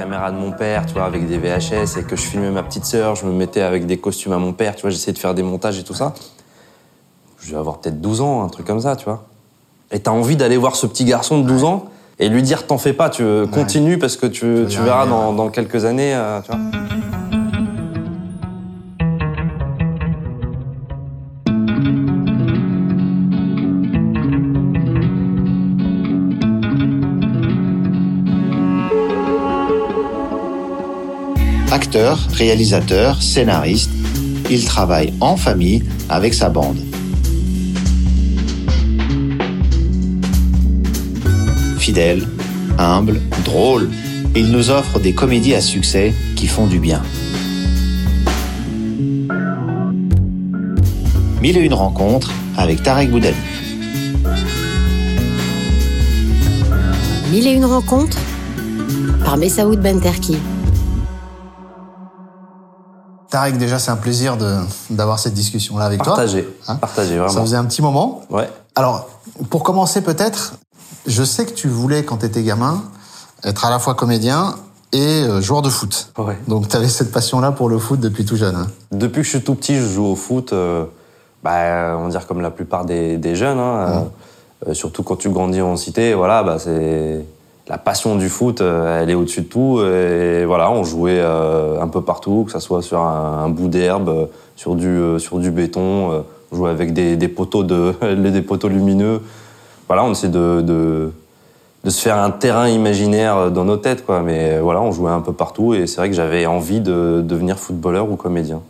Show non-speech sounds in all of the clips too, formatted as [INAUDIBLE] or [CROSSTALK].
caméra de mon père, tu vois, avec des VHS, et que je filmais ma petite sœur, je me mettais avec des costumes à mon père, tu vois, j'essayais de faire des montages et tout ça. Je vais avoir peut-être 12 ans, un truc comme ça, tu vois. Et t'as envie d'aller voir ce petit garçon de 12 ans et lui dire t'en fais pas, tu continues parce que tu, tu verras dans, dans, quelques années, euh, tu vois. Acteur, réalisateur, scénariste, il travaille en famille avec sa bande. Fidèle, humble, drôle, il nous offre des comédies à succès qui font du bien. Mille et une rencontres avec Tarek Boudel. Mille et une rencontres par Messaoud Benterki. Tarek, déjà, c'est un plaisir d'avoir cette discussion-là avec toi. Partagé. Hein vraiment. Ça faisait un petit moment. Ouais. Alors, pour commencer, peut-être, je sais que tu voulais, quand tu étais gamin, être à la fois comédien et euh, joueur de foot. Ouais. Donc, tu avais cette passion-là pour le foot depuis tout jeune. Hein. Depuis que je suis tout petit, je joue au foot. Euh, bah, on va dire comme la plupart des, des jeunes. Hein, euh, surtout quand tu grandis en cité, voilà, bah, c'est la passion du foot, euh, elle est au-dessus de tout. Et voilà, on jouait euh, un peu partout, que ce soit sur un, bout d'herbe, sur du, euh, sur du béton. On jouait avec des, des poteaux, de, [LAUGHS] des poteaux lumineux. Voilà, on essayait de, de, de, se faire un terrain imaginaire dans nos têtes. Quoi. Mais voilà, on jouait un peu partout. Et c'est vrai que j'avais envie de devenir footballeur ou comédien.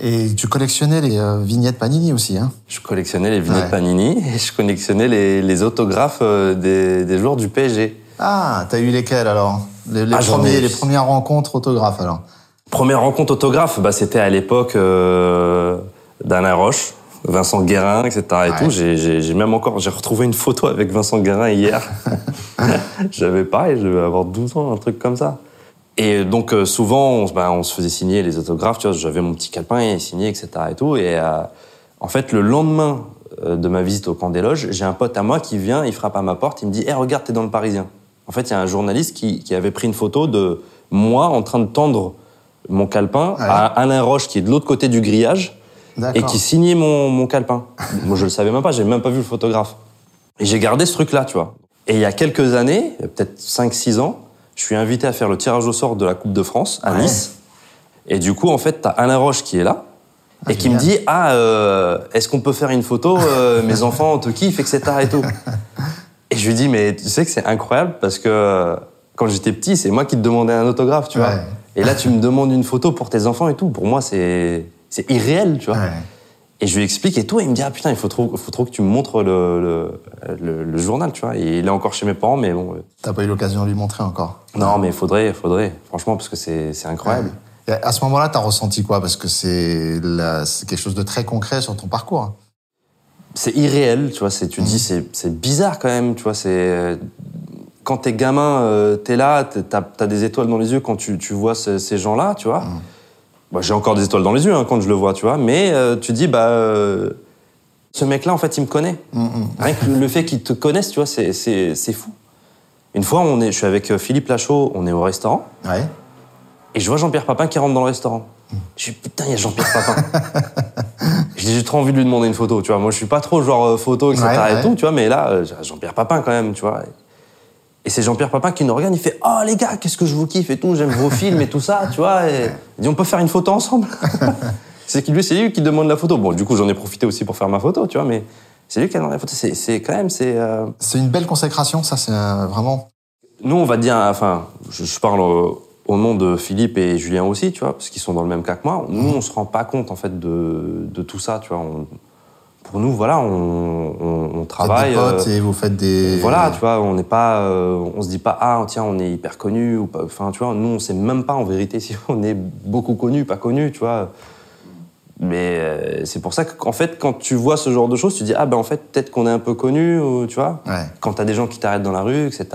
Et tu collectionnais les vignettes Panini aussi, hein? Je collectionnais les vignettes Panini et je collectionnais les, les autographes des, des joueurs du PSG. Ah, t'as eu lesquels alors les, les, ah, premiers, les premières rencontres autographes alors Première rencontre autographe, bah, c'était à l'époque euh, d'Alain Roche, Vincent Guérin, etc. Et tout. J'ai même encore, j'ai retrouvé une photo avec Vincent Guérin hier. [LAUGHS] [LAUGHS] J'avais pareil, je devais avoir 12 ans, un truc comme ça. Et donc euh, souvent, on, bah, on, se faisait signer les autographes. Tu vois, j'avais mon petit calepin et signé, etc. Et tout. Et euh, en fait, le lendemain euh, de ma visite au camp des loges, j'ai un pote à moi qui vient, il frappe à ma porte, il me dit, hé, hey, regarde, t'es dans le Parisien. En fait, il y a un journaliste qui, qui, avait pris une photo de moi en train de tendre mon calepin à Alain Roche, qui est de l'autre côté du grillage, et qui signait mon, mon calepin. [LAUGHS] moi, je le savais même pas, j'ai même pas vu le photographe. Et j'ai gardé ce truc-là, tu vois. Et il y a quelques années, peut-être 5-6 ans, je suis invité à faire le tirage au sort de la Coupe de France à Nice. Et du coup, en fait, t'as Alain Roche qui est là, ah, et qui me dit ah euh, est-ce qu'on peut faire une photo euh, mes enfants te kiffent etc et tout [LAUGHS] et je lui dis, mais tu sais que c'est incroyable parce que quand j'étais petit, c'est moi qui te demandais un autographe, tu vois. Et là, tu me demandes une photo pour tes enfants et tout. Pour moi, c'est irréel, tu vois. Et je lui explique et tout, et il me dit, ah putain, il faut trop, faut trop que tu me montres le, le, le, journal, tu vois. Et il est encore chez mes parents, mais bon. T'as pas eu l'occasion de lui montrer encore? Non, mais il faudrait, faudrait, franchement, parce que c'est incroyable. Et à ce moment-là, t'as ressenti quoi? Parce que c'est quelque chose de très concret sur ton parcours c'est irréel, tu vois. C'est, tu dis, mmh. c'est, bizarre quand même, tu vois. C'est quand t'es gamin, euh, t'es là, t'as, as des étoiles dans les yeux quand tu, tu vois ces, gens-là, tu vois. Mmh. Bah, j'ai encore des étoiles dans les yeux hein, quand je le vois, tu vois. Mais euh, tu dis, bah, euh, ce mec-là, en fait, il me connaît. Mmh, Rien que le fait qu'il te connaisse, tu vois, c'est, fou. Une fois, on est, je suis avec Philippe Lachaud, on est au restaurant. Ouais. Et je vois Jean-Pierre Papin qui rentre dans le restaurant. Je dis, putain, il y a Jean-Pierre Papin. [LAUGHS] j'ai trop envie de lui demander une photo, tu vois. Moi, je suis pas trop genre euh, photo, etc. et tout, tu vois, mais là, euh, Jean-Pierre Papin quand même, tu vois. Et c'est Jean-Pierre Papin qui nous regarde, il fait Oh les gars, qu'est-ce que je vous kiffe et tout, j'aime vos films et tout ça, tu vois. Et il dit On peut faire une photo ensemble [LAUGHS] C'est lui, c'est lui qui demande la photo. Bon, du coup, j'en ai profité aussi pour faire ma photo, tu vois, mais c'est lui qui a demandé la photo. C'est quand même, c'est. Euh, une belle consécration, ça, c'est vraiment. Nous, on va dire, enfin, je, parle au nom de Philippe et Julien aussi, tu vois, parce qu'ils sont dans le même cas que moi. Nous, on se rend pas compte en fait de, de tout ça, tu vois. pour nous, voilà, on, on, on travaille. Vous des potes euh, et vous faites des. Voilà, tu vois, on n'est pas, euh, on se dit pas ah tiens on est hyper connu ou pas. Enfin, tu vois, nous on sait même pas en vérité [LAUGHS] si on est beaucoup connu, pas connu, tu vois. Mais euh, c'est pour ça qu'en fait, quand tu vois ce genre de choses, tu dis ah ben en fait peut-être qu'on est un peu connu, ou, tu vois. Ouais. Quand t'as des gens qui t'arrêtent dans la rue, etc.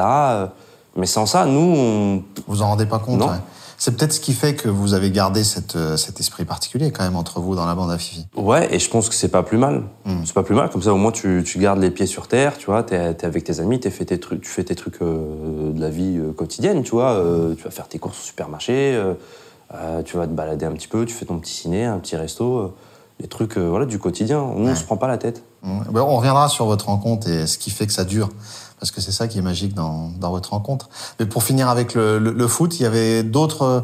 Mais sans ça, nous, on... Vous en rendez pas compte Non. C'est peut-être ce qui fait que vous avez gardé cette, euh, cet esprit particulier quand même entre vous dans la bande à Fifi. Ouais, et je pense que c'est pas plus mal. Mm. C'est pas plus mal, comme ça au moins tu, tu gardes les pieds sur terre, tu vois, t'es es avec tes amis, t'es fait tes trucs, tu fais tes trucs euh, de la vie euh, quotidienne, tu vois. euh, tu vas faire tes courses au supermarché, tu vas te balader un petit peu, tu fais ton petit ciné, un petit resto, les trucs voilà, du quotidien. Nous, on se prend pas la tête. Ben, on reviendra sur votre rencontre et ce qui fait que ça dure. Parce que c'est ça qui est magique dans, dans votre rencontre. Mais pour finir avec le, le- le foot, il y avait d'autres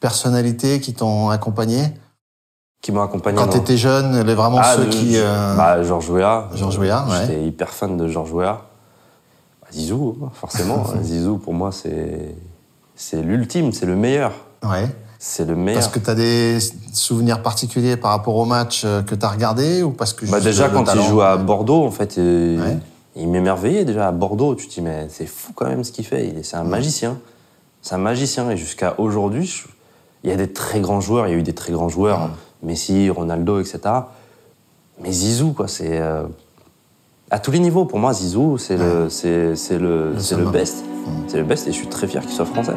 personnalités qui t'ont accompagné? Qui m'a accompagné. quand tu étais jeune, les, vraiment Ah, ceux qui... euh, Bah, Georges Weah. Georges Weah, ouais. J'étais hyper fan de Georges Weah. Bah, Zizou, hein, forcément. [LAUGHS] Zizou, pour moi, c'est c'est l'ultime, c'est le meilleur. ouais. C'est le meilleur. Parce que tu as des souvenirs particuliers par rapport au match euh, que tu as regardé ou parce que Bah déjà quand il joue à Bordeaux, en fait, euh, Ouais. Il m'émerveillait déjà à Bordeaux. Tu te dis mais c'est fou quand même ce qu'il fait. Il est- C'est un magicien. C'est un magicien et jusqu'à aujourd'hui, je- il y a des très grands joueurs. Il y a eu des très grands joueurs, Messi, Ronaldo, etc. Mais Zizou, quoi, c'est euh, à tous les niveaux. Pour moi, Zizou, c'est le, c'est le, le best. C'est le best et je suis très fier qu'il soit français.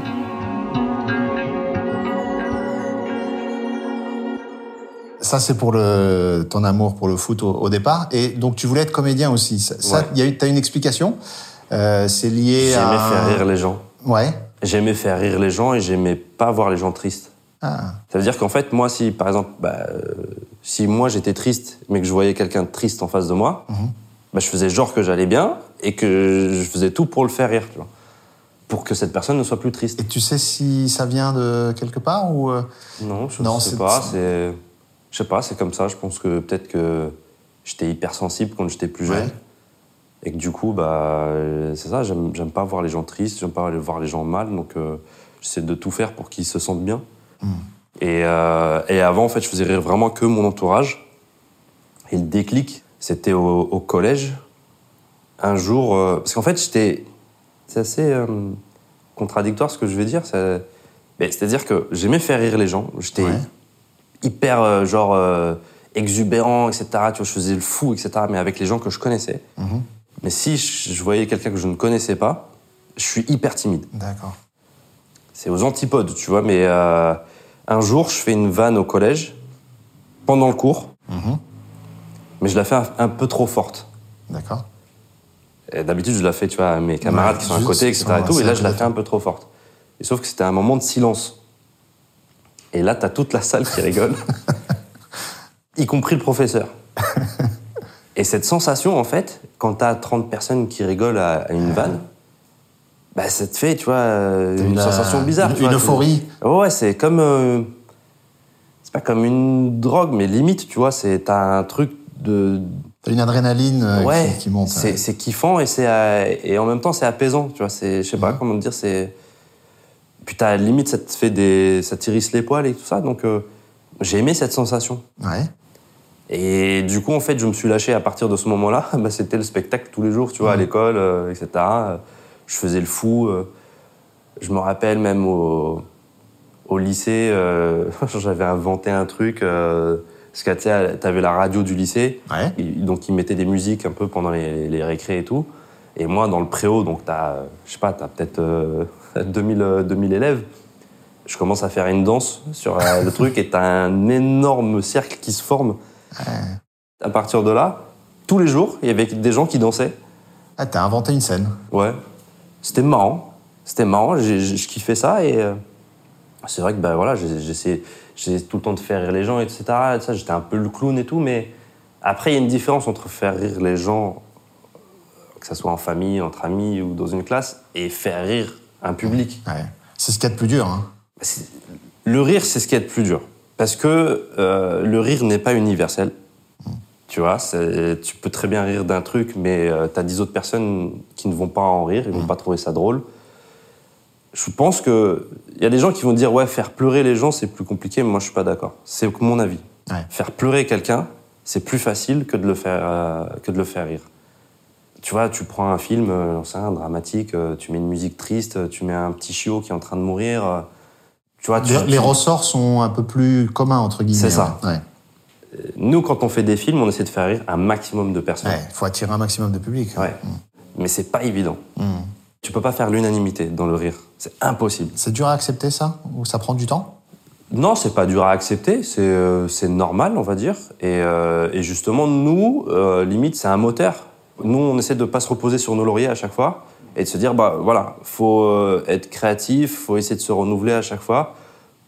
Ça, c'est pour le, ton amour pour le foot au, au départ. Et donc, tu voulais être comédien aussi. Ça, Ouais. il y a eu, t'as une explication Euh, C'est lié à... J'aimais faire rire les gens. Ouais. J'aimais faire rire les gens et j'aimais pas voir les gens tristes. Ah, Ça veut dire qu'en fait, moi, si par exemple, bah, euh, si moi j'étais triste, mais que je voyais quelqu'un de triste en face de moi, bah, je faisais genre que j'allais bien et que je faisais tout pour le faire rire, tu vois, pour que cette personne ne soit plus triste. Et tu sais si ça vient de quelque part ou... euh, Non, je Non, sais pas. C'est, je sais pas. C'est comme ça. Je pense que peut-être que j'étais hypersensible quand j'étais plus jeune. Ouais. Et que du coup, bah, c'est ça, j'aime, pas voir les gens tristes, j'aime pas voir les gens mal, donc euh, j'essaie de tout faire pour qu'ils se sentent bien. Et, euh, et avant, en fait, je faisais rire vraiment que mon entourage. Et le déclic, c'était au, au collège. Un jour, euh, parce qu'en fait, j'étais, c'est assez contradictoire ce que je vais dire. C'est-à-dire que j'aimais faire rire les gens. J'étais Ouais. Hyper euh, genre euh, exubérant, etc. Tu vois, je faisais le fou, etc. Mais avec les gens que je connaissais. Mais si je voyais quelqu'un que je ne connaissais pas, je suis hyper timide. D'accord. C'est aux antipodes, tu vois. Mais euh, un jour, je fais une vanne au collège pendant le cours, mais je la fais un, un peu trop forte. D'accord. D'habitude, je la fais, tu vois, à mes camarades Ouais, qui sont à côté, etc. Et, tout, et là, je la fais un peu trop forte. Et sauf que c'était un moment de silence. Et là, t'as toute la salle qui rigole, [LAUGHS] y compris le professeur. Et cette sensation, en fait, quand t'as 30 personnes qui rigolent à, une vanne, bah, ça te fait, tu vois, euh, une une, sensation euh, bizarre. une- tu vois, une tu- euphorie. Ouais, c'est comme. euh, c'est pas comme une drogue, mais limite, tu vois, c'est t'as un truc de. T'as une adrénaline euh, ouais, qui, qui monte. c'est c'est kiffant et, c'est, et en même temps, c'est apaisant, tu vois. c'est- Je sais pas comment te dire, c'est. Puis t'as limite, ça te fait des. Ça t'irrisse les poils et tout ça, donc euh, j'ai aimé cette sensation. Ouais. Et du coup, en fait, je me suis lâché à partir de ce moment-là. [LAUGHS] Bah, c'était le spectacle tous les jours, tu vois, à l'école, euh, etc. Je faisais le fou. euh. Je me rappelle même au, au lycée, [LAUGHS] j'avais inventé un truc. parce que tu sais, t'avais la radio du lycée. Ouais. Et donc, ils mettaient des musiques un peu pendant les, les récrés et tout. Et moi, dans le préau, donc t'as, je sais pas, t'as peut-être 2000, euh, 2000 élèves. Je commence à faire une danse sur euh, le truc et t'as un énorme cercle qui se forme. À partir de là, tous les jours, il y avait des gens qui dansaient. Ah, t'as inventé une scène. Ouais. C'était marrant. C'était marrant. Je kiffais ça et euh, c'est vrai que bah, voilà, j'ai- j'essayais j'essayais tout le temps de faire rire les gens, etc. Et ça, J'étais un peu le clown et tout, mais après, il y a une différence entre faire rire les gens, que ce soit en famille, entre amis ou dans une classe, et faire rire un public. Ouais. C'est ce qu'il y a de plus dur. Hein. C'est- Le rire, c'est ce qui est le plus dur. Parce que euh, le rire n'est pas universel. Tu vois, c'est- tu peux très bien rire d'un truc, mais tu as dix autres personnes qui ne vont pas en rire, ils vont pas trouver ça drôle. Je pense que il y a des gens qui vont dire ouais, faire pleurer les gens, c'est plus compliqué, mais moi je suis pas d'accord. C'est mon avis. Ouais. Faire pleurer quelqu'un, c'est plus facile que de le faire euh, que de le faire rire. Tu vois, tu prends un film, euh, j'en sais rien, dramatique, euh, tu mets une musique triste, euh, tu mets un petit chiot qui est en train de mourir. tu vois, tu- Les, ressorts sont un peu plus communs, entre guillemets. C'est ça. Ouais. Nous, quand on fait des films, on essaie de faire rire un maximum de personnes. Ouais. faut attirer un maximum de public. Ouais. Mais c'est pas évident. Tu peux pas faire l'unanimité dans le rire. C'est impossible. C'est dur à accepter ça? Ou ça prend du temps? Non, c'est pas dur à accepter. C'est euh, normal, on va dire. Et, euh, et justement, nous, euh, limite, c'est un moteur. Nous, on essaie de pas se reposer sur nos lauriers à chaque fois et de se dire, bah voilà, faut euh, être créatif, faut essayer de se renouveler à chaque fois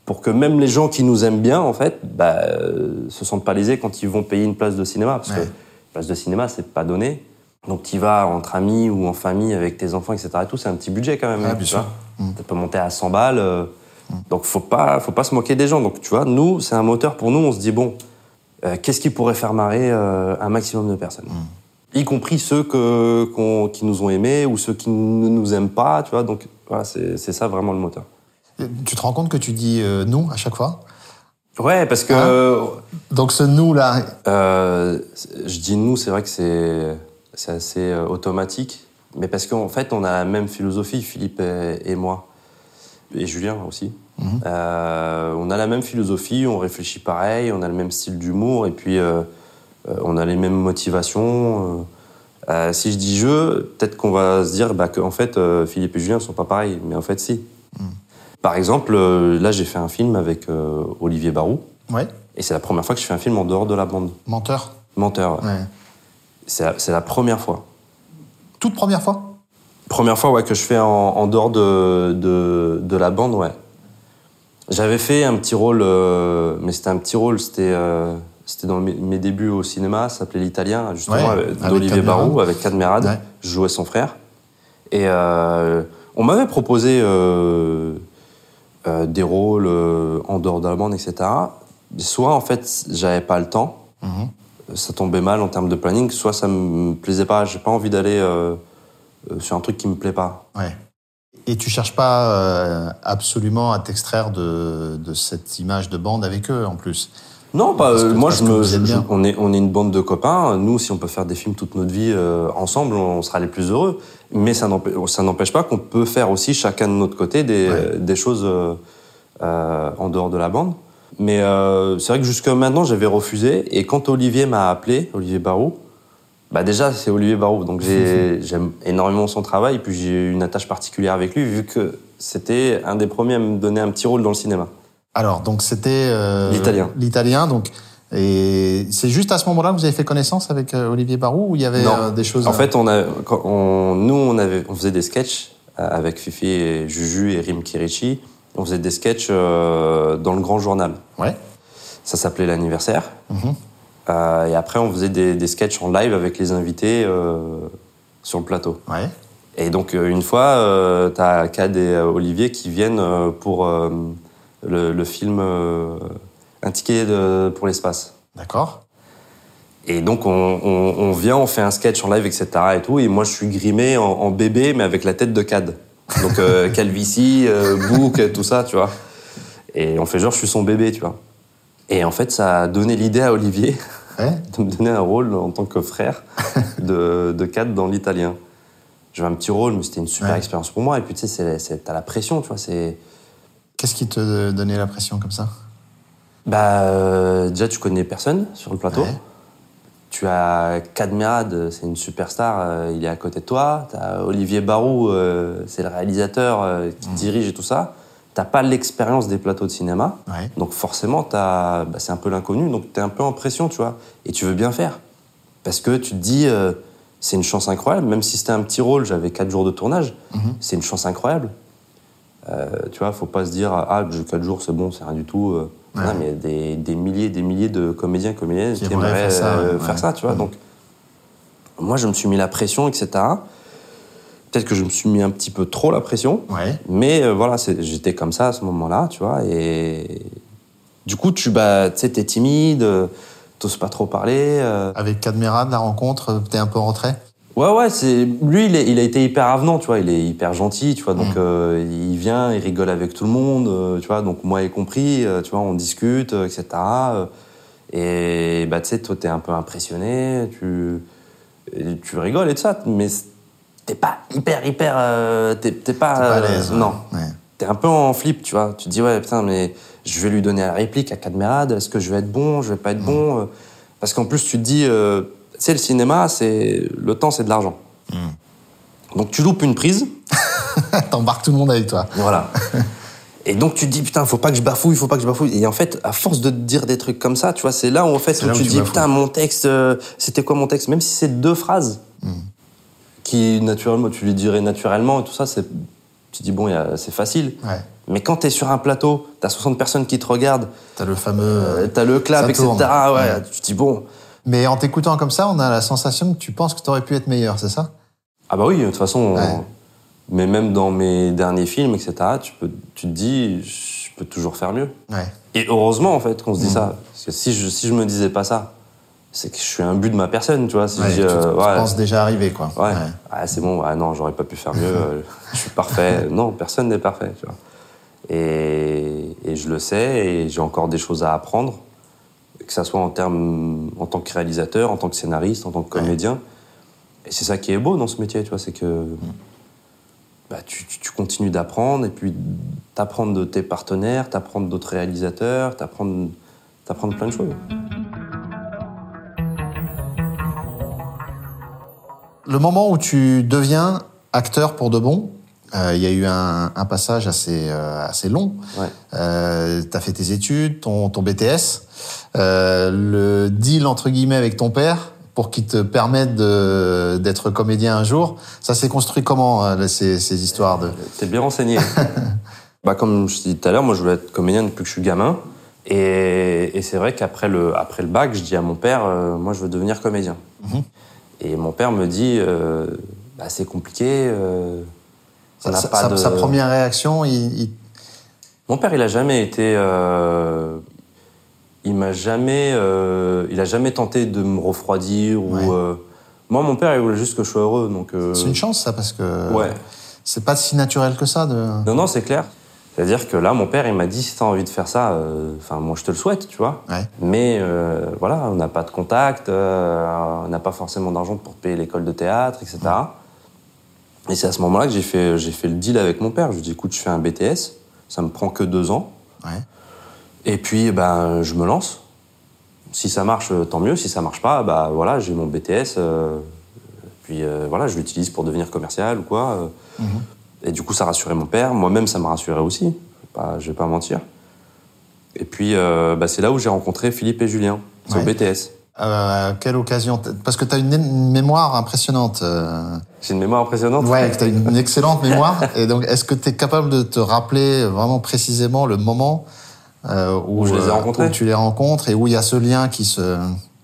pour que même les gens qui nous aiment bien, en fait, bah, euh, se sentent pas lésés quand ils vont payer une place de cinéma. Parce Ouais. que place de cinéma, c'est pas donné. Donc, tu vas entre amis ou en famille avec tes enfants, etc. Et tout, c'est un petit budget quand même. Ouais, hein, bien tu sûr. vois. Peut monter à 100 balles. euh, Donc, faut pas, faut pas se moquer des gens. Donc, tu vois, nous, c'est un moteur pour nous. On se dit, bon, euh, qu'est-ce qui pourrait faire marrer un maximum de personnes? Y compris ceux que, qu'on- qui nous ont aimés ou ceux qui ne nous aiment pas, tu vois. Donc, voilà, c'est ça vraiment le moteur. Tu te rends compte que tu dis euh, nous à chaque fois? Ouais, parce que Hein? Donc ce nous là, euh, je dis nous, c'est vrai que c'est c'est assez euh, automatique, mais parce qu'en fait, on a la même philosophie, Philippe et, et moi, et Julien aussi. Euh, on a la même philosophie, on réfléchit pareil, on a le même style d'humour, et puis on a les mêmes motivations. euh. Euh, si je dis je, peut-être qu'on va se dire bah, qu'en fait, euh, Philippe et Julien sont pas pareils, mais en fait, si. Par exemple, euh, là, j'ai fait un film avec euh, Olivier Barou, ouais, et c'est la première fois que je fais un film en dehors de la bande. menteur. Menteur, ouais. Ouais. C'est la, première fois. Toute première fois? Première fois ouais, que je fais en, en dehors de, de, de la bande, ouais. J'avais fait un petit rôle, euh, mais c'était un petit rôle, c'était euh, c'était dans mes, débuts au cinéma, ça s'appelait L'Italien, justement, Ouais, avec d'Olivier. Barou, avec Cadmerade. Ouais. Je jouais son frère. Et euh, on m'avait proposé euh, euh, des rôles euh, en dehors de la bande, etc. Soit, en fait, j'avais pas le temps, Mhm. ça tombait mal en termes de planning, soit ça me plaisait pas, j'ai pas envie d'aller euh, euh, sur un truc qui me plaît pas. Ouais. Et tu cherches pas euh, absolument à t'extraire de, de cette image de bande avec eux en plus? Non, pas. Parce que- euh, moi, je me, je- on est, on est une bande de copains. Nous, si on peut faire des films toute notre vie euh, ensemble, on sera les plus heureux. Mais ça n'empê- ça n'empêche pas qu'on peut faire aussi chacun de notre côté des, Ouais. des choses euh, euh, en dehors de la bande. Mais euh, c'est vrai que jusqu'à maintenant, j'avais refusé. Et quand Olivier m'a appelé, Olivier Barou, bah déjà, c'est Olivier Barou. Donc j'ai- [LAUGHS] j'aime énormément son travail. Puis j'ai eu une attache particulière avec lui, vu que c'était un des premiers à me donner un petit rôle dans le cinéma. Alors, donc c'était euh, L'italien. L'italien, donc. Et c'est juste à ce moment-là que vous avez fait connaissance avec euh, Olivier Barou ou il y avait Non. euh, des choses. En fait, on a, quand on- nous, on, avait, on faisait des sketchs avec Fifi et Juju et Rim Kirichi. On faisait des sketchs euh, dans le grand journal. Ouais. Ça s'appelait l'anniversaire. Mhm. Euh, et après, on faisait des, des sketchs en live avec les invités euh, sur le plateau. Ouais. Et donc, une fois, t'as Cad et Olivier qui viennent pour le, le film euh, Un ticket de- pour l'espace. D'accord. Et donc, on, on- on vient, on fait un sketch en live, etc. Et tout. Et moi, je suis grimé en, en bébé, mais avec la tête de Cad. Donc, euh, [LAUGHS] calvitie, euh, bouc, tout ça, tu vois. Et on fait genre, je suis son bébé, tu vois. Et en fait, ça a donné l'idée à Olivier [LAUGHS] de me donner un rôle en tant que frère [LAUGHS] de, de Cad dans l'italien. J'avais un petit rôle, mais c'était une super Ouais. expérience pour moi. Et puis, tu sais, t'as la pression, tu vois. C'est. Qu'est-ce qui te donnait la pression comme ça? Bah, euh, déjà, tu connais personne sur le plateau. Ouais. Tu as Cadmerade, c'est une superstar, euh, il est à côté de toi. Tu as Olivier Barou, euh, c'est le réalisateur qui Mmh. dirige et tout ça. T'as pas l'expérience des plateaux de cinéma. Ouais. Donc forcément, t'as- bah, c'est un peu l'inconnu, donc tu es un peu en pression, tu vois. Et tu veux bien faire. Parce que tu te dis, c'est une chance incroyable, même si c'était un petit rôle, j'avais 4 jours de tournage, Mhm. c'est une chance incroyable. Euh, tu vois, faut pas se dire, ah, j'ai 4 jours, c'est bon, c'est rien du tout. euh. Ouais. Non, mais il y a des, des milliers des milliers de comédiens, comédiennes Qui aimeraient faire ça, euh, ouais, faire ça, tu vois. Donc, moi, je me suis mis la pression, etc. Peut-être que je me suis mis un petit peu trop la pression. Ouais. Mais euh, voilà, j'étais comme ça à ce moment-là, tu vois. Et du coup, tu bah, t'es timide, t'oses pas trop parler. euh. Avec Cadmerade, la rencontre, t'es un peu en retrait? Ouais, ouais, c'est lui, il, est- il a été hyper avenant, tu vois. Il est hyper gentil, tu vois. Donc, Mm. euh, il vient, il rigole avec tout le monde, euh, tu vois. Donc, moi y compris, euh, tu vois, on discute, etc. et bah, tu sais, toi, t'es un peu impressionné, tu, tu rigoles et tout ça, mais t'es pas hyper, hyper. t'es t'es pas. T'es pas à l'aise. ouais. non. Ouais. T'es un peu en flip, tu vois. Tu te dis, ouais, putain, mais je vais lui donner la réplique à Cadmerade. Est-ce que je vais être bon Je vais pas être bon euh, Parce qu'en plus, tu te dis, sais, le cinéma, c'est le temps, c'est de l'argent. Donc tu loupes une prise, [LAUGHS] T'embarques tout le monde avec toi. voilà. Et donc tu te dis putain, faut pas que je bafouille, faut pas que je bafouille. Et en fait, à force de te dire des trucs comme ça, tu vois, c'est là où en fait où tu tu dis bafouilles. putain, mon texte, euh, c'était quoi mon texte? Même si c'est deux phrases, Hmm. qui naturellement, tu les dirais naturellement et tout ça, c'est, tu te dis bon, c'est facile. Ouais. Mais quand t'es sur un plateau, t'as 60 personnes qui te regardent, T'as le fameux. euh, t'as le clap, etc. Ouais, Ouais. tu te dis bon. Mais en t'écoutant comme ça, on a la sensation que tu penses que t'aurais pu être meilleur, c'est ça? Ah bah oui, de toute façon. Ouais. on- Mais même dans mes derniers films, etc., tu, peux, tu te dis, je peux toujours faire mieux. Ouais. Et heureusement, en fait, qu'on se Mm. dit ça. Parce que si je, si je me disais pas ça, c'est que je suis un but de ma personne, tu vois. Si Ouais, je dis, tu, euh, tu ouais, penses déjà arriver, quoi. ouais, ah, c'est bon, ah non, j'aurais pas pu faire mieux, [LAUGHS] euh, je suis parfait. Non, personne n'est parfait, tu vois. Et, et je le sais, et j'ai encore des choses à apprendre, que ça soit en termes, en tant que réalisateur, en tant que scénariste, en tant que comédien. Et c'est ça qui est beau dans ce métier, tu vois, c'est que bah, tu, tu- tu continues d'apprendre, et puis t'apprendre de tes partenaires, t'apprendre d'autres réalisateurs, t'apprendre, t'apprendre plein de choses. Le moment où tu deviens acteur pour de bon, euh, il y a eu un, un passage assez, euh, assez long. Ouais. Euh, tu as fait tes études, ton, ton BTS, euh, le deal entre guillemets avec ton père pour qu'il te permette d'être comédien un jour. Ça s'est construit comment, ces, ces histoires de... T'es bien renseigné. [LAUGHS] bah, comme je te disais tout à l'heure, moi je voulais être comédien depuis que je suis gamin. Et, et c'est vrai qu'après le, après le bac, je dis à mon père, moi je veux devenir comédien. Mhm. Et mon père me dit, bah, c'est compliqué. On sa, pas sa- de- sa première réaction, il, il- Mon père, il a jamais été. euh, il m'a jamais. euh, il a jamais tenté de me refroidir Ouais. ou. euh, moi, mon père, il voulait juste que je sois heureux. Donc. c'est une chance ça parce que Ouais. c'est pas si naturel que ça de. Non, non, c'est clair. C'est-à-dire que là, mon père, il m'a dit si t'as envie de faire ça, enfin, moi, je te le souhaite, tu vois. Ouais. Mais voilà, on n'a pas de contact, on n'a pas forcément d'argent pour payer l'école de théâtre, etc. Et c'est à ce moment-là que j'ai fait, j'ai fait le deal avec mon père. Je lui ai dit écoute, je fais un BTS, ça me prend que deux ans. Ouais. Et puis, ben, je me lance. Si ça marche, euh, tant mieux. Si ça marche pas, bah voilà, j'ai mon BTS. euh, puis euh, voilà, je l'utilise pour devenir commercial ou quoi. euh. Mhm. Et du coup, ça rassurait mon père. Moi-même, ça me rassurait aussi. Pas- je vais pas mentir. Et puis, bah, c'est là où j'ai rencontré Philippe et Julien. C'est au. BTS. Euh, quelle occasion Parce que tu as une, une mémoire impressionnante. euh, J'ai une mémoire impressionnante. Ouais, tu as une excellente mémoire. [LAUGHS] Et donc, est-ce que tu es capable de te rappeler vraiment précisément le moment euh, où, Où je les ai rencontrés où tu les rencontres et où il y a ce lien qui se.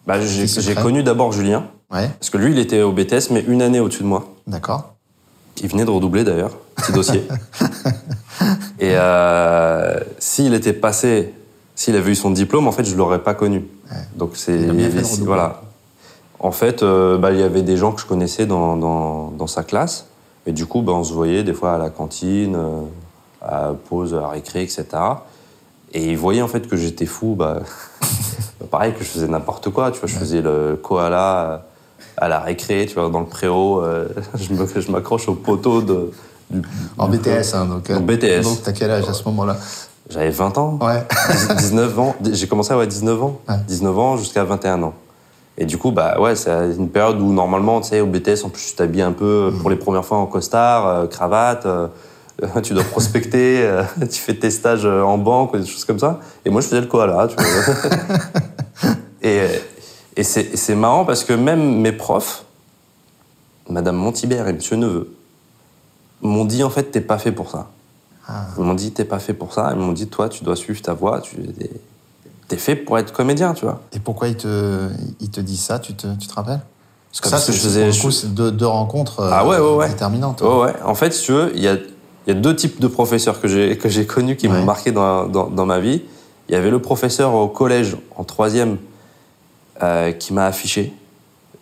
Bah, j'ai connu d'abord Julien. Ouais, Parce que lui, il était au BTS, mais une année au-dessus de moi. d'accord. Il venait de redoubler d'ailleurs, petit dossier. [LAUGHS] Et euh, s'il était passé, s'il avait eu son diplôme, en fait, je l'aurais pas connu. Donc c'est voilà. En fait, euh, bah, il y avait des gens que je connaissais dans, dans, dans sa classe, et du coup, bah, on se voyait des fois à la cantine, euh, à pause, à récré, etc. Et ils voyaient en fait que j'étais fou, [LAUGHS] bah, pareil que je faisais n'importe quoi, tu vois, je faisais le koala à la récré, tu vois, dans le préau, euh, [LAUGHS] je m'accroche au poteau de, du, En BTS, hein, donc. En BTS. Donc, t'as quel âge à ce moment-là? J'avais 20 ans. Ouais. 19 ans. J'ai commencé à 19 ans. Ouais. 19 ans jusqu'à 21 ans. Et du coup, bah ouais, c'est une période où normalement, tu sais, au BTS, en plus, tu t'habilles un peu pour les premières fois en costard, euh, cravate, euh, [LAUGHS] tu dois prospecter, euh, [LAUGHS] tu fais tes stages euh, en banque, des choses comme ça. Et moi, je faisais le koala, tu vois. [LAUGHS] et et c'est marrant parce que même mes profs, Madame Montibert et Monsieur Neveu, m'ont dit en fait, t'es pas fait pour ça. Ils m'ont dit, t'es pas fait pour ça. Ils m'ont dit, toi, tu dois suivre ta voie. Tu es, t'es fait pour être comédien, tu vois. Et pourquoi il te, il te dit ça tu te, tu te rappelles? Parce que ça, que c'est je faisais- pour le coup, c'est deux, deux rencontres Ah ouais, ouais, ouais. déterminantes. Ouais, ouais. En fait, si tu veux, il y a, y a deux types de professeurs que j'ai, que j'ai connus qui m'ont marqué dans, dans, dans ma vie. Il y avait le professeur au collège, en troisième, euh, qui m'a affiché.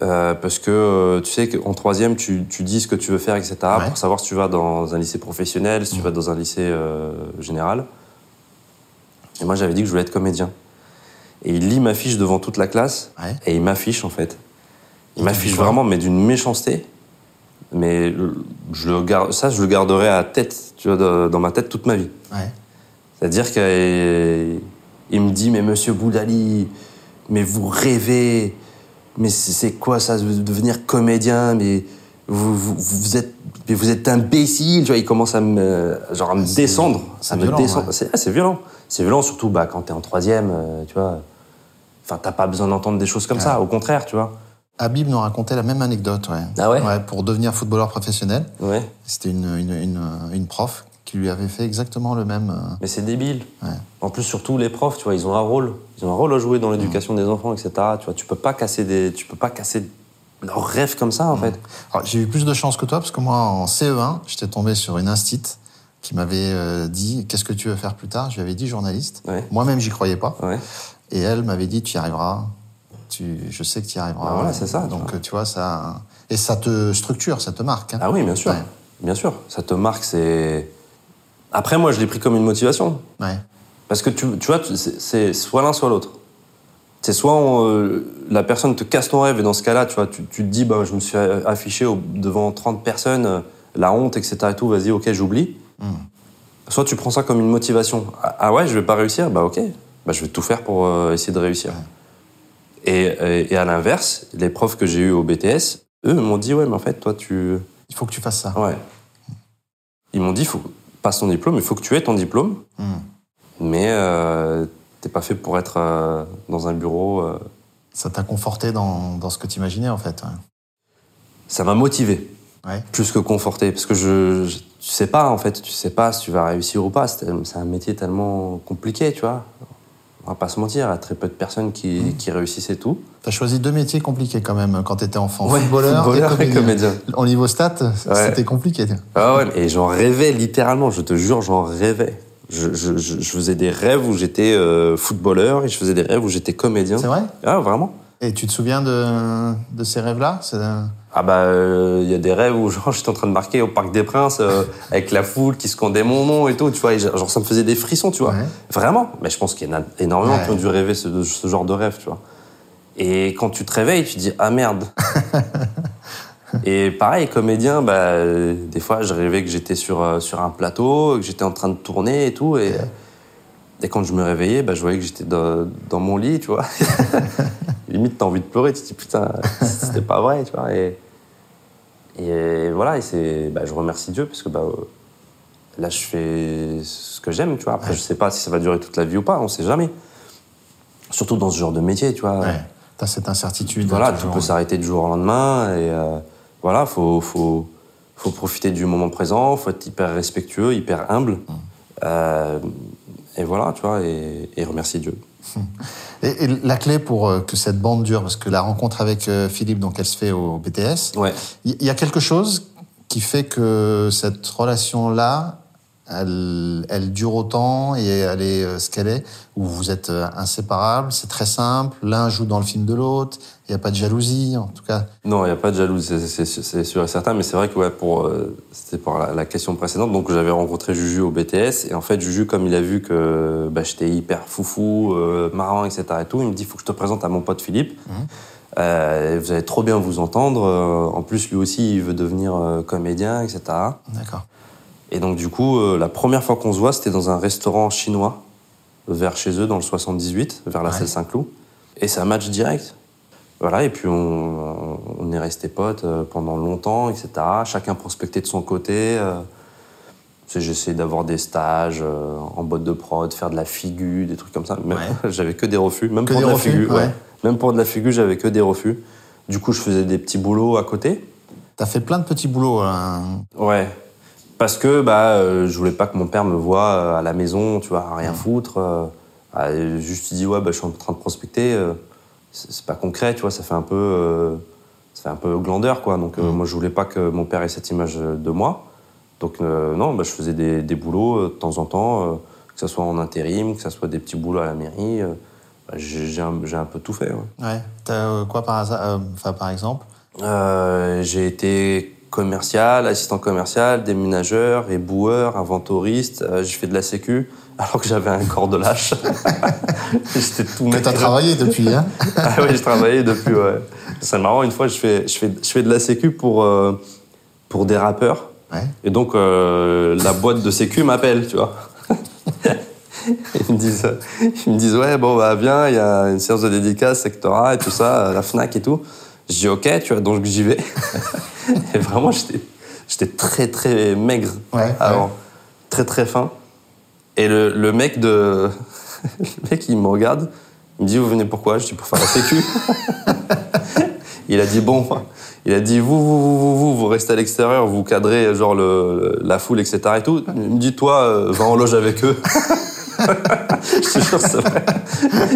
Euh, parce que euh, tu sais qu'en troisième, tu, tu dis ce que tu veux faire, etc. Ouais. Pour savoir si tu vas dans un lycée professionnel, si tu vas dans un lycée euh, général. Et moi, j'avais dit que je voulais être comédien. Et il lit ma fiche devant toute la classe. Ouais. Et il m'affiche, en fait. Il m'affiche vraiment, mais d'une méchanceté. Mais je le garde, ça, je le garderai à tête, tu vois, dans dans ma tête toute ma vie. Ouais. C'est-à-dire qu'il il me dit, mais monsieur Boudali, mais vous rêvez, mais c'est quoi ça, de devenir comédien, mais, vous, vous, vous êtes, mais vous êtes imbécile, tu vois, il commence à me, genre à me descendre, c'est à me violent, descendre. ouais. C'est, ah, c'est violent. C'est violent surtout, bah, quand t'es en troisième, euh, tu vois. Enfin, t'as pas besoin d'entendre des choses comme ça, au contraire, tu vois. Habib nous racontait la même anecdote, ouais. Ah ouais Pour devenir footballeur professionnel, Ouais. c'était une, une, une, une prof qui lui avait fait exactement le même. euh, Mais c'est débile. Ouais. En plus, surtout les profs, tu vois, ils ont un rôle. Ils ont un rôle à jouer dans l'éducation des enfants, etc. Tu vois, tu peux pas casser des, tu peux pas casser leurs rêves comme ça, en fait. Alors, J'ai eu plus de chance que toi parce que moi, en CE1, j'étais tombé sur une instite qui m'avait euh, dit Qu'est-ce que tu veux faire plus tard? Je lui avais dit journaliste. Ouais. Moi-même, j'y croyais pas. Ouais. Et elle m'avait dit Tu y arriveras. Tu, je sais que tu y arriveras. Bah voilà, c'est ça, tu Donc, vois. tu vois, ça. Et ça te structure, ça te marque. hein. Ah oui, bien sûr. Bien sûr. Ça te marque, c'est. Après, moi, je l'ai pris comme une motivation. Ouais. Parce que tu, tu vois, c'est soit l'un, soit l'autre. C'est soit on, euh, la personne te casse ton rêve, et dans ce cas-là, tu vois, tu, tu te dis, ben, je me suis affiché au- devant 30 personnes, euh, la honte, etc. et tout, vas-y, ok, j'oublie. Soit tu prends ça comme une motivation. Ah, ah ouais, je vais pas réussir, bah ok, bah, je vais tout faire pour euh, essayer de réussir. Et, et, et à l'inverse, les profs que j'ai eus au BTS, eux m'ont dit, ouais, mais en fait, toi, tu. Il faut que tu fasses ça. Ouais. Ils m'ont dit, faut, ton diplôme, il faut que tu aies ton diplôme, Hmm. mais euh, t'es pas fait pour être euh, dans un bureau. euh. Ça t'a conforté dans, dans ce que tu imaginais, en fait. ouais. Ça m'a motivé, Ouais. plus que conforté, parce que je, je- tu sais pas, en fait, tu sais pas si tu vas réussir ou pas. C'est un métier tellement compliqué, tu vois. On va pas se mentir, il y a très peu de personnes qui, Hmm. qui réussissent et tout. T'as choisi deux métiers compliqués quand même quand t'étais enfant. Ouais, footballeur, footballeur et et comédien. comédien. Au niveau stats, Ouais. c'était compliqué. Ah ouais, et j'en rêvais littéralement, je te jure, j'en rêvais. Je, je, je, je faisais des rêves où j'étais euh, footballeur et je faisais des rêves où j'étais comédien. C'est vrai? Ah, vraiment Et tu te souviens de, de ces rêves-là? C'est- Ah bah, il y a des rêves où genre [LAUGHS] j'étais en train de marquer au Parc des Princes euh, [LAUGHS] avec la foule qui scandait mon nom et tout, tu vois, et genre ça me faisait des frissons, tu vois. Ouais. Vraiment. Mais je pense qu'il y en a énormément Ouais. qui ont dû rêver ce, ce genre de rêve, tu vois. Et quand tu te réveilles, tu te dis ah merde. [LAUGHS] et pareil, comédien, bah euh, des fois je rêvais que j'étais sur euh, sur un plateau, que j'étais en train de tourner et tout, et et quand je me réveillais, bah, je voyais que j'étais dans, dans mon lit, tu vois. Limite, t'as envie de pleurer, tu te dis putain, c'était pas vrai, tu vois. Et, et voilà, et c'est, bah, je remercie Dieu parce que bah, là, je fais ce que j'aime, tu vois. Après, je sais pas si ça va durer toute la vie ou pas, on sait jamais. Surtout dans ce genre de métier, tu vois. Ouais. T'as cette incertitude. Voilà, tout peut s'arrêter du jour au lendemain. Et euh, voilà, faut, faut, faut profiter du moment présent, faut être hyper respectueux, hyper humble. Euh, et voilà, tu vois, et, et remercier Dieu. Et, et la clé pour euh, que cette bande dure, parce que la rencontre avec euh, Philippe, donc elle se fait au BTS, Ouais. il y, a quelque chose qui fait que cette relation-là, elle, elle dure autant et elle est euh, ce qu'elle est, où vous êtes euh, inséparables, c'est très simple, l'un joue dans le film de l'autre, il n'y a pas de jalousie, en tout cas. Non, il n'y a pas de jalousie, c'est- sûr et certain, mais c'est vrai que ouais, pour, euh, c'était pour la, la question précédente, donc j'avais rencontré Juju au BTS, et en fait, Juju, comme il a vu que bah, j'étais hyper foufou, euh, marrant, etc. et tout, il me dit, faut que je te présente à mon pote Philippe. Euh, vous allez trop bien vous entendre. en plus, lui aussi, il veut devenir comédien, etc. D'accord. Et donc, du coup, euh, la première fois qu'on se voit, c'était dans un restaurant chinois, vers chez eux, dans le 78, vers la Ouais. salle Saint-Cloud. Et c'est un match direct. Voilà, et puis on, on est restés potes euh, pendant longtemps, etc. Chacun prospectait de son côté. euh, J'essayais d'avoir des stages en boîte de prod, faire de la figure, des trucs comme ça. Ouais. [LAUGHS] j'avais que des refus. Même Que pour de la refus, figure, ouais. Même pour de la figure, j'avais que des refus. Du coup, je faisais des petits boulots à côté. T'as fait plein de petits boulots. hein. Ouais. Parce que bah, euh, je voulais pas que mon père me voie euh, à la maison, tu vois, à rien foutre. euh, juste il dit ouais, bah, je suis en train de prospecter. euh, c'est pas concret, tu vois, ça fait un peu, euh, ça fait un peu glandeur, quoi. Donc euh, moi, je voulais pas que mon père ait cette image de moi. Donc non, bah, je faisais des, des boulots de temps en temps, que ce soit en intérim, que ce soit des petits boulots à la mairie. bah, j'ai un, peu tout fait. ouais. Ouais. T'as quoi par hasard par exemple? Euh, j'ai été commercial, assistant commercial, déménageur, éboueur, inventoriste. Euh, j'ai fait de la sécu [LAUGHS] alors que j'avais un corps de lâche. [LAUGHS] J'étais tout Que t'as travaillé depuis, hein [LAUGHS] Ah oui, je travaillais depuis. Ouais. C'est marrant. Une fois, je fais, je fais, je fais de la sécu pour euh, pour des rappeurs. Ouais. Et donc euh, la boîte de sécu m'appelle, tu vois. Ils me disent, ils me disent ouais bon bah viens, il y a une séance de dédicace secteur A et tout ça, à la Fnac et tout. Je dis ok, tu vois, donc j'y vais. [LAUGHS] et vraiment, j'étais, très très maigre Ouais, avant, ouais. très très fin. Et le, le mec de, [LAUGHS] le mec il me regarde, il me dit vous venez pourquoi Je dis pour faire la sécu. [LAUGHS] il a dit bon, il a dit vous vous vous vous vous, vous restez à l'extérieur, vous cadrez genre le, la foule etc et tout. Il me dit toi euh, va en loge avec eux. Je te jure c'est vrai.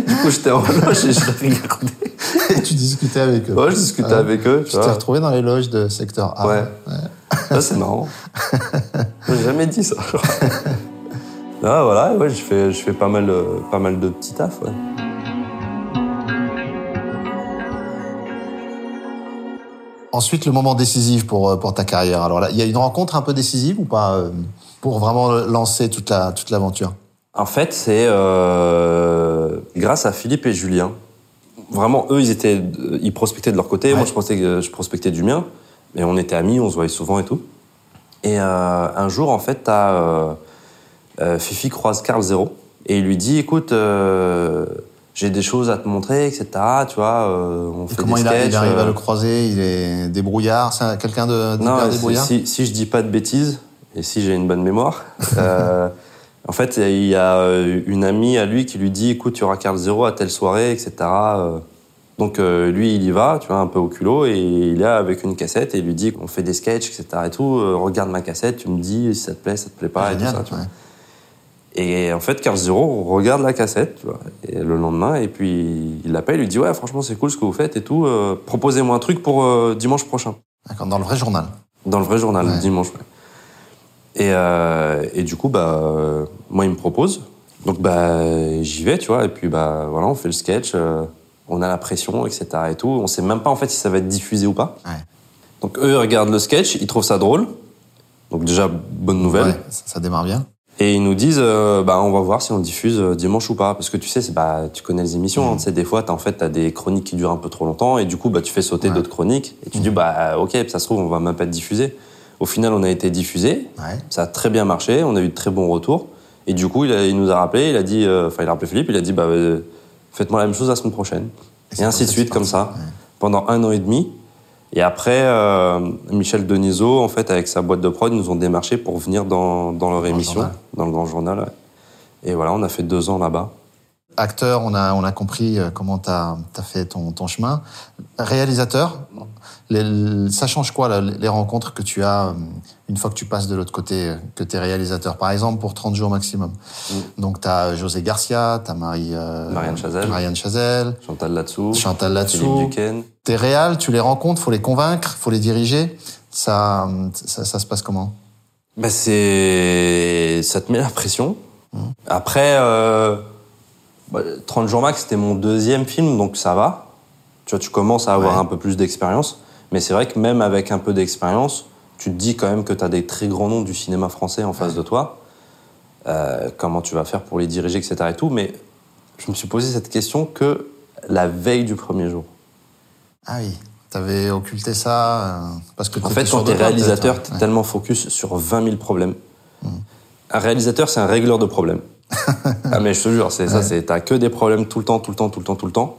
Du coup j'étais en loge et je les regardais. Et tu discutais avec eux. Ouais, je discutais Ouais. avec eux. Tu t'es retrouvé dans les loges de secteur A. Ouais. Ça, c'est marrant. J'ai jamais dit ça. je crois. [LAUGHS] Ah, voilà, ouais, je fais, je fais pas mal, de- pas mal de petits tafs. Ouais. Ensuite, le moment décisif pour, euh, pour ta carrière. Alors là, il y a une rencontre un peu décisive ou pas euh, pour vraiment lancer toute la toute l'aventure? En fait, c'est euh, grâce à Philippe et Julien. Vraiment, eux, ils étaient, ils prospectaient de leur côté. Ouais. Moi, je pensais que je prospectais du mien. Mais on était amis, on se voyait souvent et tout. Et euh, un jour, en fait, t'as euh, euh, Fifi croise Carl Zero et il lui dit, écoute, euh, j'ai des choses à te montrer, etc. Tu vois, euh, on Et fait comment des il, sketchs. il arrive à euh, le croiser? Il est débrouillard? C'est un- quelqu'un de Non, débrouillard? si, si je dis pas de bêtises, et si j'ai une bonne mémoire, euh, [LAUGHS] en fait, il y a euh, une amie à lui qui lui dit écoute, il y aura Carl Zero à telle soirée, etc. Euh, Donc euh, lui, il y va, tu vois, un peu au culot, et il est avec une cassette, et il lui dit on fait des sketchs, etc. et tout, regarde ma cassette, tu me dis si ça te plaît, ça te plaît pas, et tout Génial, ça, tu vois. Et en fait, Carl Zero regarde la cassette, tu vois, et le lendemain, et puis il l'appelle, il lui dit ouais, franchement, c'est cool ce que vous faites et tout, euh, proposez-moi un truc pour euh, dimanche prochain. D'accord, dans le vrai journal. Dans le vrai journal, Ouais. dimanche. ouais. Et, euh, et du coup, bah, euh, moi, il me propose. Donc, bah, j'y vais, tu vois. Et puis, bah, voilà, on fait le sketch. euh, on a la pression, etc. Et tout. On sait même pas, en fait, si ça va être diffusé ou pas. Ouais. Donc, eux, ils regardent le sketch, ils trouvent ça drôle. Donc, déjà, bonne nouvelle. Ouais, ça, démarre bien. Et ils nous disent, euh, bah, on va voir si on diffuse dimanche ou pas. Parce que tu sais, bah, tu connais les émissions. Mm. hein, tu sais, des fois, t'as, en fait, t'as des chroniques qui durent un peu trop longtemps. Et du coup, bah, tu fais sauter Ouais. D'autres chroniques. Et tu dis, bah, ok, ça se trouve, on va même pas être diffusé. Au final, on a été diffusé. Ouais. Ça a très bien marché. On a eu de très bons retours. Et du coup, il, a- il nous a rappelé. Il a dit, euh, enfin, il a rappelé Philippe. Il a dit, bah, euh, faites-moi la même chose la semaine prochaine. Et ainsi de suite, comme ça. Ouais. pendant un an et demi. Et après, euh, Michel Denisot, en fait, avec sa boîte de prod, nous ont démarché pour venir dans, dans leur le émission, dans le grand journal. ouais. Et voilà, on a fait deux ans là-bas. Acteur, on a, on a compris euh, comment tu as, fait ton, ton chemin. Réalisateur, les- ça change quoi là, les rencontres que tu as euh, une fois que tu passes de l'autre côté, euh, que tu es réalisateur? Par exemple, pour 30 jours maximum. Donc tu as José Garcia, tu as Marie, euh, Marianne Chazelle. Marianne Chazelle, Chantal là-dessous. Chantal Philippe là-dessous. Duquesne. T'es réal, tu les rencontres, faut les convaincre, faut les diriger. Ça, ça, ça se passe comment? Bah, c'est. Ça te met la pression. Après, euh, bah, 30 jours max, c'était mon deuxième film, donc ça va. Tu vois, tu commences à avoir Ouais. un peu plus d'expérience. Mais c'est vrai que même avec un peu d'expérience, tu te dis quand même que tu as des très grands noms du cinéma français en face de toi. Euh, comment tu vas faire pour les diriger, etc. Et tout. Mais je me suis posé cette question que la veille du premier jour. Ah oui, t'avais occulté ça euh, parce que En fait, quand de tu es toi, réalisateur, peut-être, tu es ouais. tellement focus sur 20 000 problèmes. Un réalisateur, c'est un régleur de problèmes. Ah, mais je te jure, c'est ça, c'est t'as que des problèmes tout le temps, tout le temps, tout le temps, tout le temps.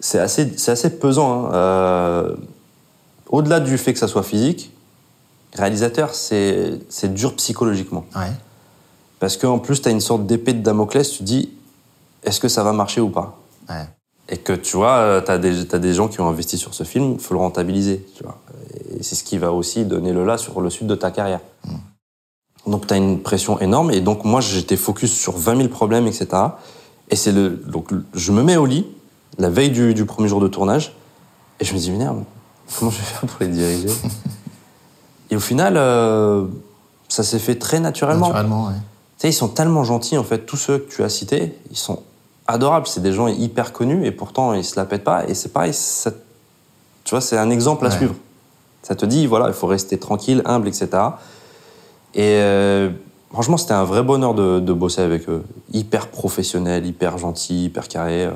C'est assez, c'est assez pesant. hein. Euh, Au-delà du fait que ça soit physique, réalisateur, c'est c'est dur psychologiquement. Ouais. Parce qu'en plus, tu as une sorte d'épée de Damoclès, tu te dis, est-ce que ça va marcher ou pas? Ouais. et que tu vois, tu as des, t'as des gens qui ont investi sur ce film, il faut le rentabiliser. Tu vois. Et c'est ce qui va aussi donner le là sur le sud de ta carrière. Donc tu as une pression énorme. Et donc moi, j'étais focus sur 20 000 problèmes, etc. Et c'est le. Donc je me mets au lit, la veille du, du premier jour de tournage, et je me dis, merde, comment je vais faire pour les diriger? Et au final, euh, ça s'est fait très naturellement. Naturellement, ouais. Tu sais, ils sont tellement gentils, en fait, tous ceux que tu as cités, ils sont adorables. C'est des gens hyper connus et pourtant ils se la pètent pas. Et c'est pareil, ça- tu vois, c'est un exemple à Ouais. suivre. Ça te dit, voilà, il faut rester tranquille, humble, etc. Et euh, franchement, c'était un vrai bonheur de, de bosser avec eux. Hyper professionnel, hyper gentil, hyper carré.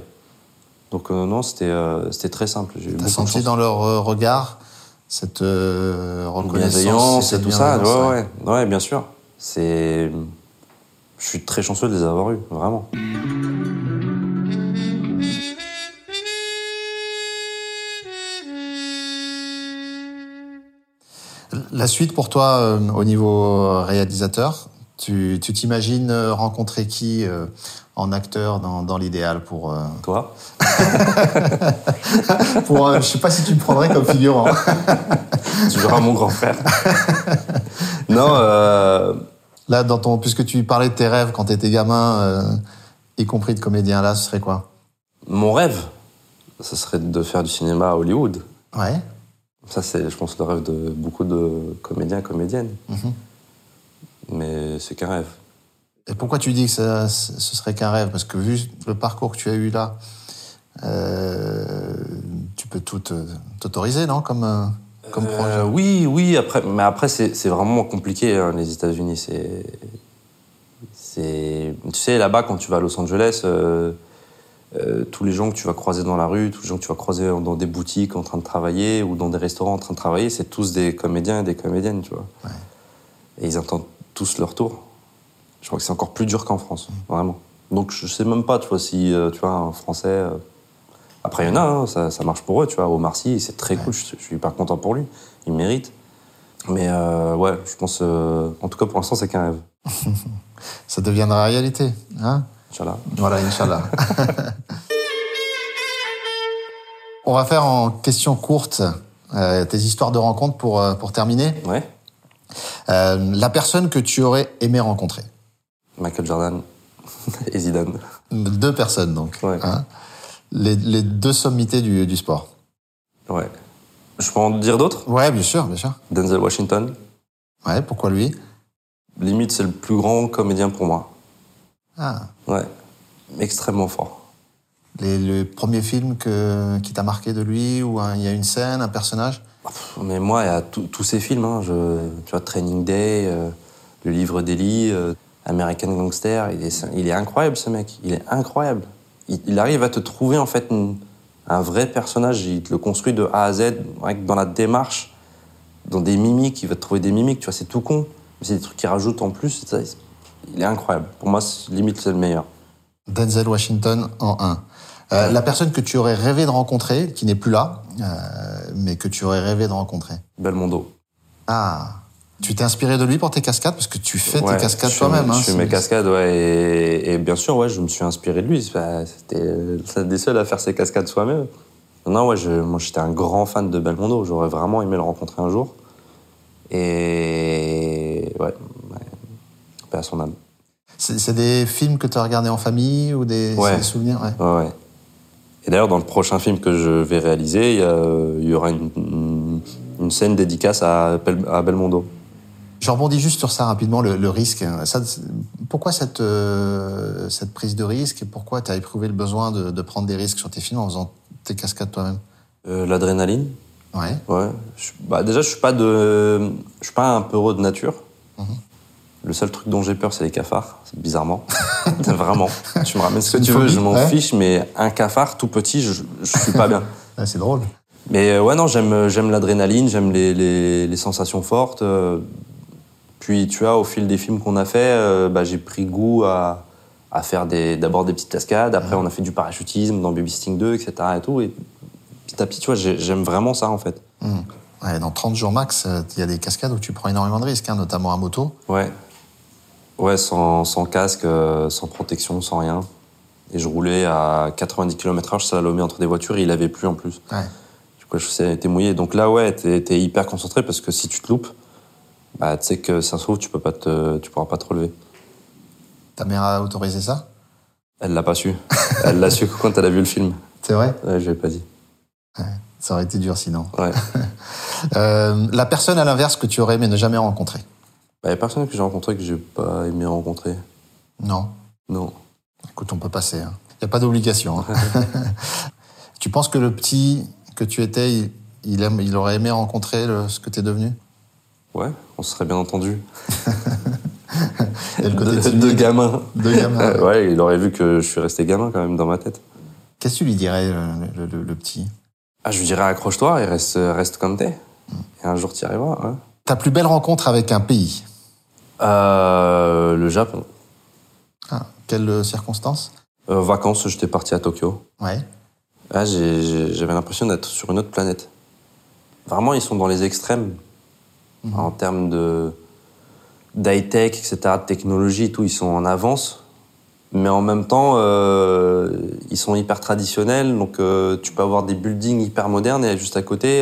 Donc euh, non, c'était euh, c'était très simple. T'as senti dans leur regard cette reconnaissance, et tout ça. Ouais, ouais, ouais, bien sûr. C'est, je suis très chanceux de les avoir eus, vraiment. La suite pour toi euh, au niveau réalisateur, tu t'imagines euh, rencontrer qui euh, en acteur dans, dans l'idéal pour euh, Toi [LAUGHS] pour euh, je sais pas si tu me prendrais comme figurant. [LAUGHS] Tu joueras mon grand frère. [LAUGHS] non, euh, Là dans ton puisque tu parlais de tes rêves quand tu étais gamin euh, y compris de comédien là, ce serait quoi? Mon rêve, ce serait de faire du cinéma à Hollywood. Ouais. Ça, c'est, je pense, le rêve de beaucoup de comédiens et comédiennes. Mhm. Mais c'est qu'un rêve. Et pourquoi tu dis que ça, ce serait qu'un rêve? Parce que vu le parcours que tu as eu là, euh, tu peux tout te- t'autoriser, non? Comme, euh, comme Euh, projet. oui, oui, après, mais après, c'est, vraiment compliqué, hein, les États-Unis. C'est, tu sais, là-bas, quand tu vas à Los Angeles, euh, euh, tous les gens que tu vas croiser dans la rue, tous les gens que tu vas croiser dans des boutiques en train de travailler ou dans des restaurants en train de travailler, c'est tous des comédiens et des comédiennes, tu vois. Ouais. Et ils attendent tous leur tour. Je crois que c'est encore plus dur qu'en France, vraiment. Donc je sais même pas, tu vois, si euh, tu vois un Français. euh, Après, il y en a, hein, ça, ça marche pour eux, tu vois. Au Marcy, c'est très cool, je, je suis hyper content pour lui. Il mérite. Mais ouais, je pense. en tout cas, pour l'instant, c'est qu'un rêve. [LAUGHS] Ça deviendra réalité. Hein? Inch'Allah. voilà, Inch'Allah. On va faire en questions courtes euh, tes histoires de rencontres pour, euh, pour terminer. Ouais. Euh, la personne que tu aurais aimé rencontrer. Michael Jordan [LAUGHS] et Zidane. Deux personnes, donc. Ouais. hein. les, les deux sommités du, du sport. Ouais. Je peux en dire d'autres? Ouais, bien sûr, bien sûr. Denzel Washington. Ouais, pourquoi lui? Limite, c'est le plus grand comédien pour moi. Ah, Ouais. Extrêmement fort. les, le premier film que, qui t'a marqué de lui, où il y a une scène, un personnage? Pff, Mais moi, il y a tous ces films. hein, je, tu vois, Training Day, euh, Le Livre d'Eli, euh, American Gangster. Il est, il est incroyable, ce mec. Il est incroyable. Il, il arrive à te trouver, en fait, une- un vrai personnage. Il te le construit de A à Z, dans la démarche, dans des mimiques. Il va te trouver des mimiques. Tu vois, c'est tout con. Mais c'est des trucs qu'il rajoute en plus. Il est incroyable. Pour moi, limite, c'est le meilleur. Denzel Washington en 1. Euh, la personne que tu aurais rêvé de rencontrer, qui n'est plus là, euh, mais que tu aurais rêvé de rencontrer. Belmondo. Ah, tu t'es inspiré de lui pour tes cascades? Parce que tu fais Ouais, tes cascades toi-même. hein, Je fais mes cascades, ouais. Et, et bien sûr, ouais, je me suis inspiré de lui. C'était l'un des seuls à faire ses cascades soi-même. Non, ouais, je, moi j'étais un grand fan de Belmondo. J'aurais vraiment aimé le rencontrer un jour. Et ouais paix à son âme. C'est des films que tu as regardés en famille ou des, Ouais. c'est des souvenirs ouais. Ouais, ouais. Et d'ailleurs, dans le prochain film que je vais réaliser, il y, aura une, une- une scène dédicace à, à Belmondo. Je rebondis juste sur ça rapidement, le, le risque. Ça, pourquoi cette, euh, cette prise de risque et pourquoi tu as éprouvé le besoin de, de prendre des risques sur tes films en faisant tes cascades toi-même? Euh, L'adrénaline, Ouais. Ouais. Je- bah, déjà, je suis pas de, je suis pas un peureux de nature. Le seul truc dont j'ai peur, c'est les cafards, bizarrement. [LAUGHS] Vraiment. Tu me ramènes ce que tu veux, phobie, je m'en ouais. fiche, mais un cafard tout petit, je, je suis pas bien. Ouais, [LAUGHS] c'est drôle. Mais euh, ouais, non, j'aime, j'aime l'adrénaline, j'aime les, les, les sensations fortes. euh. Puis, tu vois, au fil des films qu'on a fait, euh, bah, j'ai pris goût à, à faire des, d'abord des petites cascades. Après, on a fait du parachutisme dans Baby Sting 2, etc. Et tout. Et petit à petit, tu vois, j'ai- j'aime vraiment ça, en fait. Ouais, dans 30 jours max, euh, il y a des cascades où tu prends énormément de risques, hein, notamment à moto. Ouais. Ouais, sans, sans casque, euh, sans protection, sans rien. Et je roulais à 90 km/h, je slalomais entre des voitures et il avait plu en plus. Ouais. Du coup, je mouillé. Donc là, ouais, t'es hyper concentré parce que si tu te loupes, bah, tu sais que ça se trouve, tu peux pas te, tu pourras pas te relever. Ta mère a autorisé ça? Elle l'a pas su. Elle l'a su quand elle a vu le film. [LAUGHS] C'est vrai? Ouais, je l'ai pas dit. Ça aurait été dur sinon. Ouais. [LAUGHS] Euh, la personne à l'inverse que tu aurais aimé ne jamais rencontrer? Bah, y a personne que j'ai rencontré que j'ai pas aimé rencontrer. Non. Non. Écoute, on peut passer. Il n'y a pas d'obligation. hein. [LAUGHS] tu penses que le petit que tu étais, il, il, aime- il aurait aimé rencontrer le- ce que tu es devenu? Ouais, on se serait bien entendu. [LAUGHS] Il a le côté De, gamin. De gamin, Euh, ouais. [LAUGHS] ouais, il aurait vu que je suis resté gamin quand même dans ma tête. Qu'est-ce que tu lui dirais, le, le- petit? Ah, je lui dirais accroche-toi et reste, reste comme t'es. Et un jour, tu y arriveras. hein. Ta plus belle rencontre avec un pays Euh, le Japon. ah, Quelles circonstances Euh, vacances, j'étais parti à Tokyo. Ouais. Là, j'ai- j'avais l'impression d'être sur une autre planète. Vraiment, ils sont dans les extrêmes. En termes de d'high-tech, etc., de technologie et tout, ils sont en avance. Mais en même temps, euh, ils sont hyper traditionnels. Donc, tu peux avoir des buildings hyper modernes et juste à côté,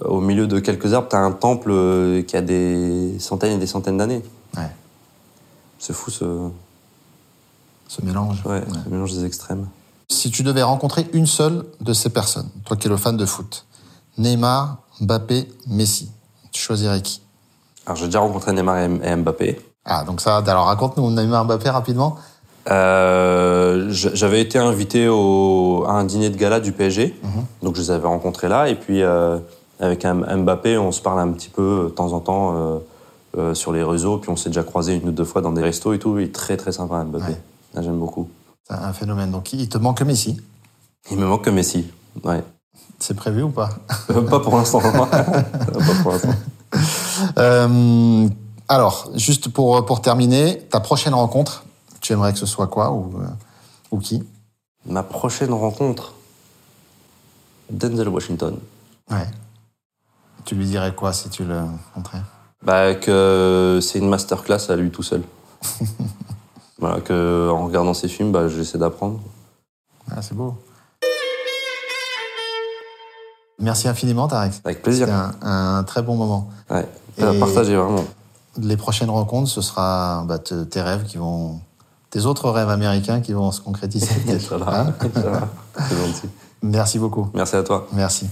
au milieu de quelques arbres, tu as un temple euh, qui a des centaines et des centaines d'années. Ouais. C'est fou ce, Ce mélange. ouais, Ouais. ce mélange des extrêmes. Si tu devais rencontrer une seule de ces personnes, toi qui es le fan de foot, Neymar, Mbappé, Messi, tu choisirais qui? Alors, j'ai déjà rencontré Neymar et Mbappé. Ah, donc ça, alors raconte-nous Neymar, Mbappé rapidement. Euh, J'avais été invité au, à un dîner de gala du PSG, donc je les avais rencontrés là. Et puis euh, avec Mbappé, on se parle un petit peu euh, de temps en temps euh, euh, sur les réseaux. Puis on s'est déjà croisé une ou deux fois dans des restos et tout. Il est très très sympa Mbappé. Ouais. Ah, J'aime beaucoup. C'est un phénomène. Donc il te manque que Messi. Il me manque que Messi. Ouais. C'est prévu ou pas? [LAUGHS] Pas pour l'instant. Euh, Alors, juste pour, pour terminer, ta prochaine rencontre, tu aimerais que ce soit quoi ou, ou qui? Ma prochaine rencontre, Denzel Washington. Ouais. Tu lui dirais quoi si tu le rencontrais Bah, que c'est une masterclass à lui tout seul. [LAUGHS] voilà, que en regardant ses films, bah, j'essaie d'apprendre. ah, C'est beau. Merci infiniment, Tarek. Avec plaisir. C'était un, un très bon moment. Ouais. Partager vraiment. Les prochaines rencontres, ce sera bah, te- tes rêves qui vont. tes autres rêves américains qui vont se concrétiser. [LAUGHS] Hein? C'est gentil. [LAUGHS] Merci beaucoup. Merci à toi. Merci.